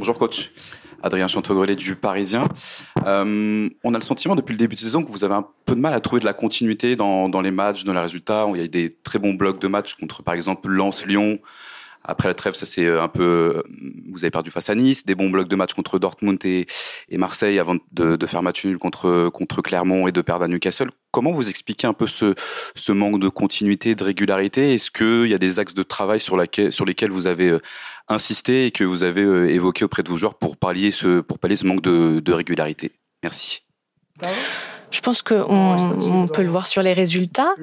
Bonjour coach. Adrien Chantegrelet du Parisien. Euh, on a le sentiment depuis le début de saison que vous avez un peu de mal à trouver de la continuité dans, dans les matchs, dans les résultats. Il y a eu des très bons blocs de matchs contre par exemple Lens-Lyon, après la trêve, ça c'est euh, un peu, euh, vous avez perdu face à Nice, des bons blocs de match contre Dortmund et, Marseille avant de, de, faire match nul contre contre Clermont et de perdre à Newcastle. Comment vous expliquez un peu ce, ce manque de continuité, de régularité? Est-ce qu'il y a des axes de travail sur, laquelle, sur lesquels vous avez euh, insisté et que vous avez évoqué auprès de vos joueurs pour pallier ce, pour pallier ce manque de, de régularité? Merci. Je pense qu'on peut le voir sur les résultats.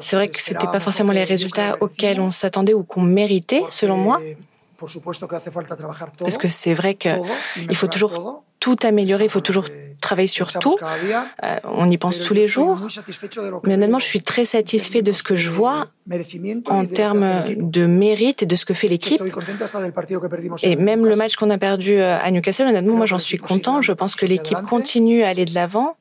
C'est vrai que ce n'était pas forcément les résultats auxquels on s'attendait ou qu'on méritait, selon moi. Parce que c'est vrai qu'il faut toujours tout améliorer, il faut toujours travailler sur tout. Euh, on y pense tous les jours. Mais honnêtement, je suis très satisfait de ce que je vois en termes de mérite et de ce que fait l'équipe. Et même le match qu'on a perdu euh, à Newcastle, honnêtement, moi j'en suis content. Je pense que l'équipe continue à aller de l'avant.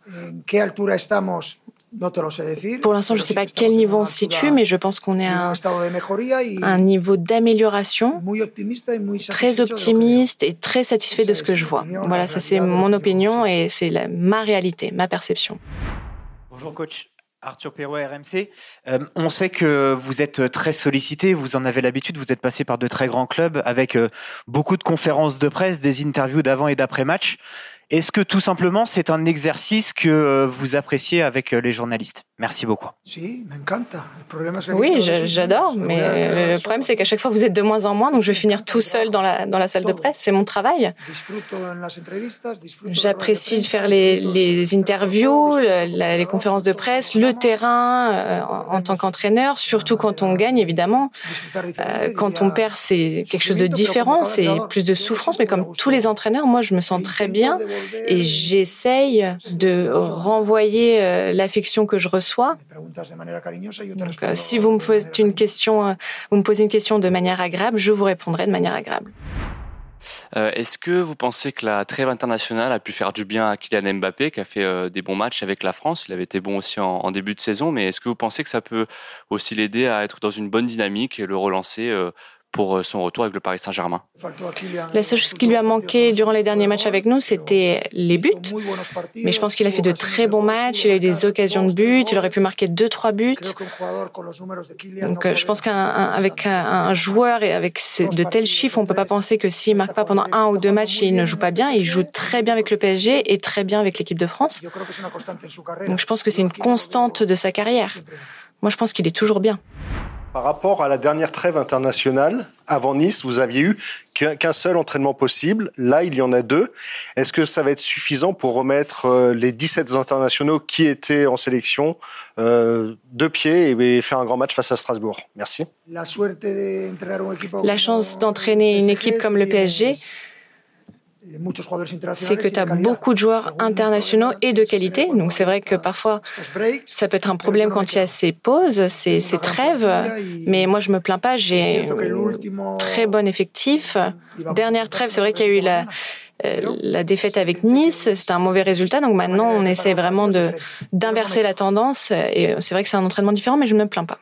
Pour l'instant, je ne sais pas quel niveau on se situe, mais je pense qu'on est à un, niveau d'amélioration très optimiste et très satisfait de ce que je vois. Voilà, ça c'est mon opinion et c'est ma réalité, ma perception. Bonjour coach. Arthur Perrois, RMC. Euh, on sait que vous êtes très sollicité, vous en avez l'habitude, vous êtes passé par de très grands clubs avec euh, beaucoup de conférences de presse, des interviews d'avant et d'après match. Est-ce que tout simplement c'est un exercice que euh, vous appréciez avec euh, les journalistes? Merci beaucoup. Oui, j'adore, mais le problème c'est qu'à chaque fois vous êtes de moins en moins, donc je vais finir tout seul dans la, dans la salle de presse, c'est mon travail. J'apprécie de faire les, les interviews, les conférences de presse, le terrain euh, en, tant qu'entraîneur, surtout quand on gagne évidemment. quand on perd, c'est quelque chose de différent, c'est plus de souffrance, mais comme tous les entraîneurs, moi je me sens très bien et j'essaye de renvoyer euh, l'affection que je reçois. Donc, euh, si vous me posez une question, euh, vous me posez une question de manière agréable, je vous répondrai de manière agréable. Est-ce que vous pensez que la trêve internationale a pu faire du bien à Kylian Mbappé, qui a fait des bons matchs avec la France? Il avait été bon aussi en, début de saison, mais est-ce que vous pensez que ça peut aussi l'aider à être dans une bonne dynamique et le relancer pour euh, son retour avec le Paris Saint-Germain. La seule chose qui lui a manqué durant les derniers matchs avec nous, c'était les buts. Mais je pense qu'il a fait de très bons matchs, il a eu des occasions de but, il aurait pu marquer deux, trois buts. Donc euh, je pense qu'avec un, joueur et avec de tels chiffres, on ne peut pas penser que s'il ne marque pas pendant un ou deux matchs, il ne joue pas bien. Il joue très bien avec le PSG et très bien avec l'équipe de France. Donc je pense que c'est une constante de sa carrière. Moi, je pense qu'il est toujours bien. Par rapport à la dernière trêve internationale, avant Nice, vous aviez eu qu'un seul entraînement possible. Là, il y en a deux. Est-ce que ça va être suffisant pour remettre euh, les 17 internationaux qui étaient en sélection euh, de pied et faire un grand match face à Strasbourg? Merci. La chance d'entraîner une équipe comme le PSG, c'est que tu as beaucoup de joueurs internationaux et de qualité. Donc c'est vrai que parfois, ça peut être un problème quand il y a ces pauses, ces, ces trêves. Mais moi, je me plains pas. J'ai un très bon effectif. Dernière trêve, c'est vrai qu'il y a eu la, euh, la défaite avec Nice, c'était un mauvais résultat. Donc maintenant, on essaie vraiment de d'inverser la tendance. Et c'est vrai que c'est un entraînement différent, mais je ne me plains pas.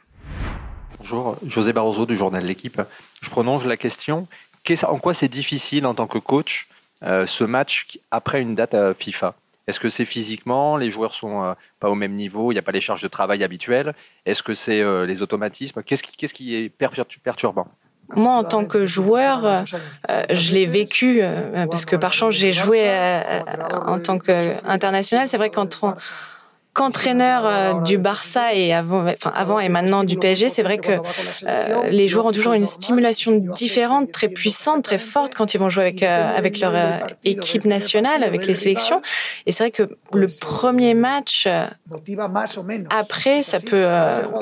Bonjour, José Barroso du journal L'équipe. Je prolonge la question. En quoi c'est difficile en tant que coach euh, ce match après une date à FIFA Est-ce que c'est physiquement, les joueurs sont euh, pas au même niveau, il n'y a pas les charges de travail habituelles Est-ce que c'est euh, les automatismes Qu'est-ce qui, est perturbant? Moi, en tant que joueur, je l'ai vécu parce que par chance, j'ai joué en tant qu'international. C'est vrai on, qu'entraîneur euh, du Barça et avant, enfin avant et maintenant du PSG, c'est vrai que euh, les joueurs ont toujours une stimulation différente, très puissante, très forte quand ils vont jouer avec euh, avec leur équipe nationale, avec les sélections. Et c'est vrai que le premier match après, ça peut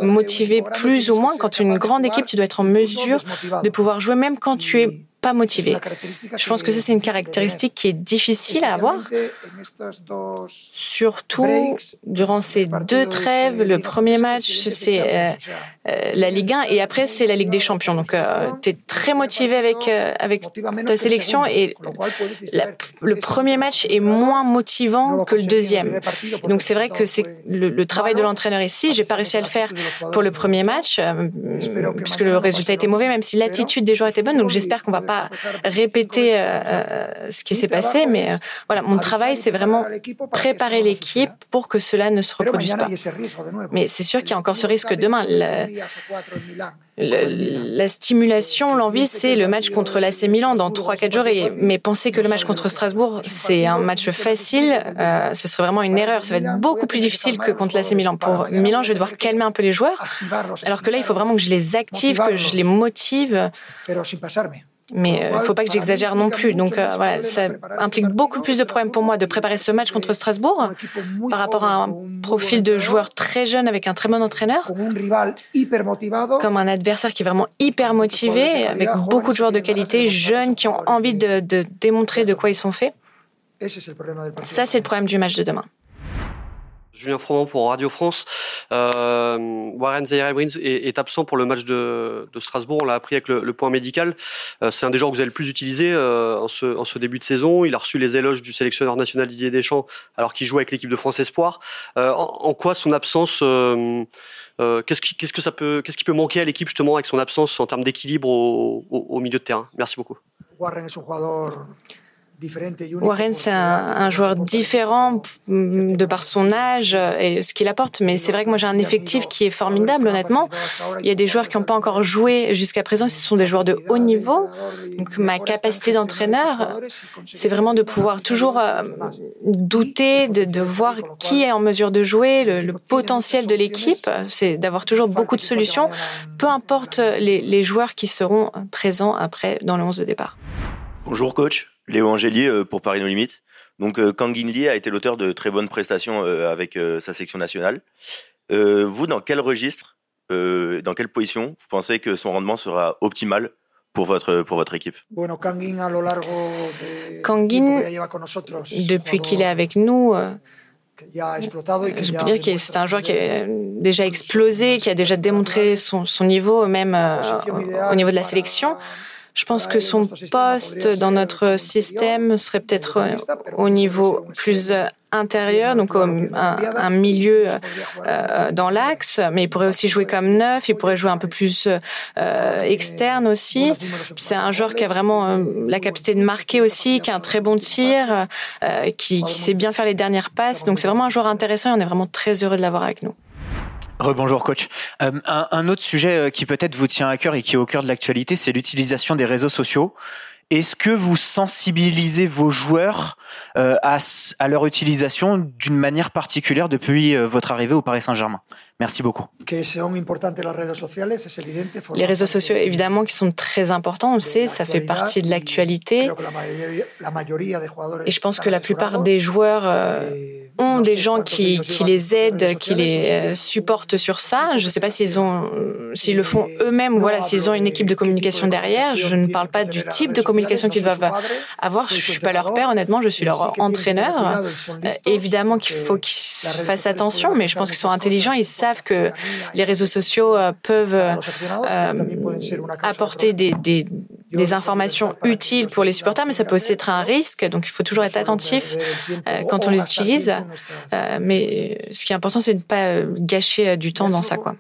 motiver plus ou moins. Quand une grande équipe, tu dois être en mesure de pouvoir jouer même quand tu es pas motivé. Je pense que ça, c'est une caractéristique qui est difficile à avoir surtout durant ces deux trêves. Le premier match, c'est la Ligue 1 et après, c'est la Ligue des Champions. Donc, euh, tu es très motivé avec, avec ta sélection et le premier match est moins motivant que le deuxième. Donc, c'est vrai que c'est le, travail de l'entraîneur ici. J'ai pas réussi à le faire pour le premier match puisque le résultat était mauvais, même si l'attitude des joueurs était bonne. Donc, j'espère qu'on va pas répéter ce qui s'est passé. Mais voilà, mon travail, c'est vraiment préparer l'équipe pour que cela ne se reproduise pas. Mais c'est sûr qu'il y a encore ce risque demain. La stimulation, l'envie, c'est le match contre l'AC Milan dans 3-4 jours. Et, mais penser que le match contre Strasbourg, c'est un match facile, euh, ce serait vraiment une erreur. Ça va être beaucoup plus difficile que contre l'AC Milan. Pour Milan, je vais devoir calmer un peu les joueurs. Alors que là, il faut vraiment que je les active, que je les motive. Mais il euh, ne faut pas que j'exagère non plus. Donc euh, voilà, ça implique beaucoup plus de problèmes pour moi de préparer ce match contre Strasbourg par rapport à un profil de joueur très jeune avec un très bon entraîneur, comme un adversaire qui est vraiment hyper motivé, avec beaucoup de joueurs de qualité, jeunes, qui ont envie de, de démontrer de quoi ils sont faits. Ça, c'est le problème du match de demain. Julien Froment pour Radio France. Euh, Warren Zaire est, absent pour le match de, Strasbourg. On l'a appris avec le, point médical. Euh, c'est un des joueurs que vous avez le plus utilisé euh, en, ce, début de saison. Il a reçu les éloges du sélectionneur national Didier Deschamps alors qu'il joue avec l'équipe de France Espoir. En, quoi son absence qu'est-ce qui, que ça peut, qu'est-ce qui peut manquer à l'équipe justement avec son absence en termes d'équilibre au, au milieu de terrain? Merci beaucoup. Warren est un joueur Warren, c'est un, joueur différent de par son âge et ce qu'il apporte, mais c'est vrai que moi j'ai un effectif qui est formidable, honnêtement. Il y a des joueurs qui n'ont pas encore joué jusqu'à présent, ce sont des joueurs de haut niveau. Donc ma capacité d'entraîneur, c'est vraiment de pouvoir toujours euh, douter, de, voir qui est en mesure de jouer, le, potentiel de l'équipe, c'est d'avoir toujours beaucoup de solutions, peu importe les, les joueurs qui seront présents après dans le 11 de départ. Bonjour coach. Léo Angélier euh, pour Paris No Limites. Donc euh, Kang Lee a été l'auteur de très bonnes prestations euh, avec sa section nationale. vous, dans quel registre, dans quelle position, vous pensez que son rendement sera optimal pour votre, pour votre équipe? Kangin, depuis qu'il est avec nous, je peux dire que c'est un joueur qui a déjà explosé, qui a déjà démontré son, son niveau, même au niveau de la sélection. Je pense que son poste dans notre système serait peut-être au niveau plus intérieur, donc un, milieu euh, dans l'axe, mais il pourrait aussi jouer comme neuf, il pourrait jouer un peu plus euh, externe aussi. C'est un joueur qui a vraiment euh, la capacité de marquer aussi, qui a un très bon tir, qui sait bien faire les dernières passes. Donc c'est vraiment un joueur intéressant et on est vraiment très heureux de l'avoir avec nous. Rebonjour coach. Euh, un, autre sujet euh, qui peut-être vous tient à cœur et qui est au cœur de l'actualité, c'est l'utilisation des réseaux sociaux. Est-ce que vous sensibilisez vos joueurs euh, à, à, leur utilisation d'une manière particulière depuis votre arrivée au Paris Saint-Germain? Merci beaucoup. Les réseaux sociaux, évidemment, qui sont très importants, on le sait, ça fait partie de l'actualité. Et je pense que la plupart des joueurs ont des gens qui, qui les aident, qui les euh, supportent sur ça. Je ne sais pas s'ils ont, s'ils le font eux-mêmes, voilà, s'ils ont une équipe de communication derrière. Je ne parle pas du type de communication qu'ils doivent avoir. Je suis pas leur père, honnêtement, je suis leur entraîneur. Euh, évidemment qu'il faut qu'ils fassent attention, mais je pense qu'ils sont intelligents. Ils savent que les réseaux sociaux euh, peuvent apporter des, des, des informations utiles pour les supporters, mais ça peut aussi être un risque. Donc, il faut toujours être attentif quand on les utilise. Euh, mais ce qui est important, c'est de ne pas euh, gâcher euh, du temps dans ça. Quoi.